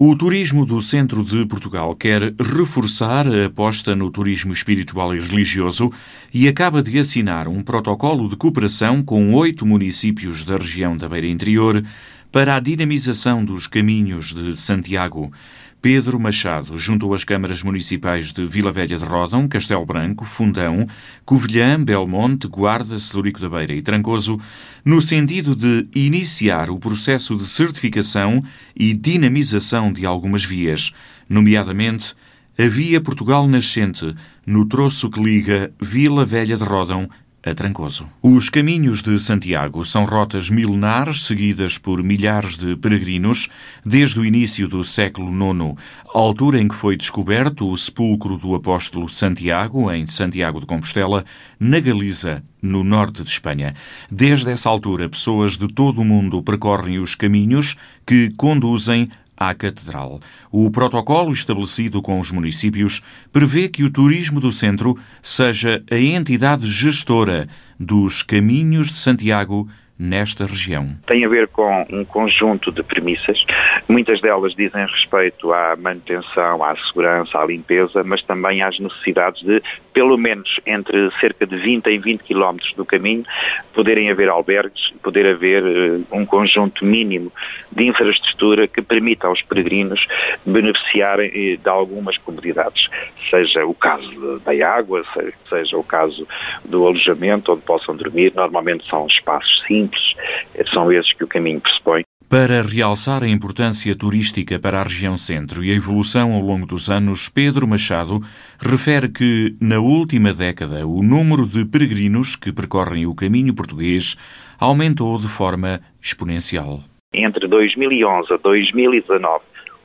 O turismo do centro de Portugal quer reforçar a aposta no turismo espiritual e religioso e acaba de assinar um protocolo de cooperação com oito municípios da região da Beira Interior para a dinamização dos caminhos de Santiago. Pedro Machado juntou as câmaras municipais de Vila Velha de Rodão, Castelo Branco, Fundão, Covilhã, Belmonte, Guarda, Celurico da Beira e Trancoso, no sentido de iniciar o processo de certificação e dinamização de algumas vias, nomeadamente a Via Portugal Nascente, no troço que liga Vila Velha de Rodão a Trancoso. Os caminhos de Santiago são rotas milenares seguidas por milhares de peregrinos desde o início do século IX, altura em que foi descoberto o sepulcro do apóstolo Santiago, em Santiago de Compostela, na Galiza, no norte de Espanha. Desde essa altura, pessoas de todo o mundo percorrem os caminhos que conduzem à Catedral. O protocolo estabelecido com os municípios prevê que o turismo do centro seja a entidade gestora dos caminhos de Santiago nesta região? Tem a ver com um conjunto de premissas. Muitas delas dizem respeito à manutenção, à segurança, à limpeza, mas também às necessidades de, pelo menos entre cerca de 20 e 20 quilómetros do caminho, poderem haver albergues, poder haver uh, um conjunto mínimo de infraestrutura que permita aos peregrinos beneficiarem uh, de algumas comodidades, seja o caso da água, seja o caso do alojamento onde possam dormir. Normalmente são espaços simples simples. São esses que o caminho pressupõe. Para realçar a importância turística para a região centro e a evolução ao longo dos anos, Pedro Machado refere que, na última década, o número de peregrinos que percorrem o caminho português aumentou de forma exponencial. Entre 2011 a 2019,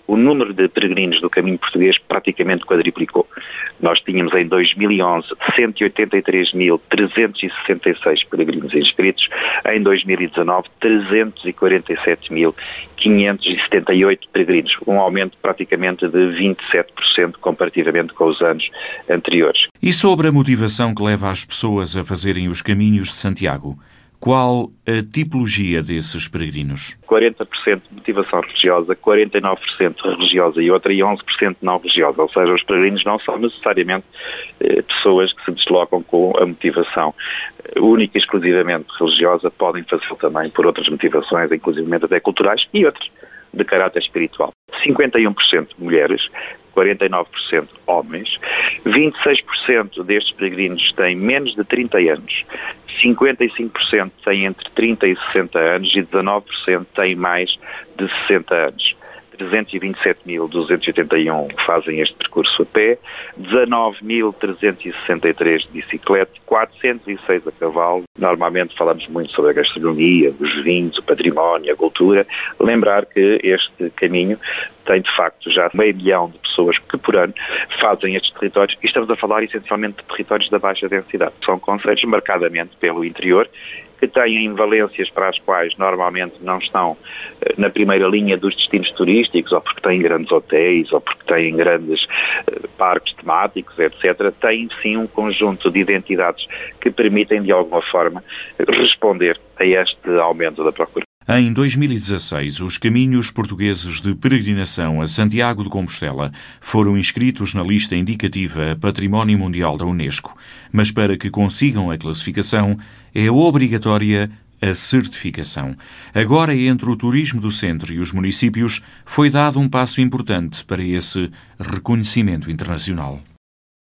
o número de peregrinos do caminho português praticamente quadriplicou. Nós tínhamos em 2011 183.366 peregrinos inscritos, em 2019 347.578 peregrinos, um aumento praticamente de 27% comparativamente com os anos anteriores. E sobre a motivação que leva as pessoas a fazerem os caminhos de Santiago? Qual a tipologia desses peregrinos? 40% de motivação religiosa, 49% religiosa e outra e 11% não religiosa. Ou seja, os peregrinos não são necessariamente eh, pessoas que se deslocam com a motivação eh, única e exclusivamente religiosa, podem fazê-lo também por outras motivações, inclusive até culturais e outras de caráter espiritual. 51% mulheres, 49% homens, 26% destes peregrinos têm menos de 30 anos, 55% têm entre 30 e 60 anos e 19% têm mais de 60 anos. 327.281 fazem este percurso a pé, 19.363 de bicicleta, 406 a cavalo. Normalmente falamos muito sobre a gastronomia, os vinhos, o património, a cultura. Lembrar que este caminho tem de facto já meio milhão de pessoas que por ano fazem estes territórios e estamos a falar essencialmente de territórios da baixa densidade. São conselhos marcadamente pelo interior que têm valências para as quais normalmente não estão eh, na primeira linha dos destinos turísticos, ou porque têm grandes hotéis, ou porque têm grandes eh, parques temáticos, etc., têm sim um conjunto de identidades que permitem, de alguma forma, responder a este aumento da procura. Em 2016, os caminhos portugueses de peregrinação a Santiago de Compostela foram inscritos na lista indicativa Património Mundial da Unesco, mas para que consigam a classificação é obrigatória a certificação. Agora, entre o turismo do centro e os municípios, foi dado um passo importante para esse reconhecimento internacional.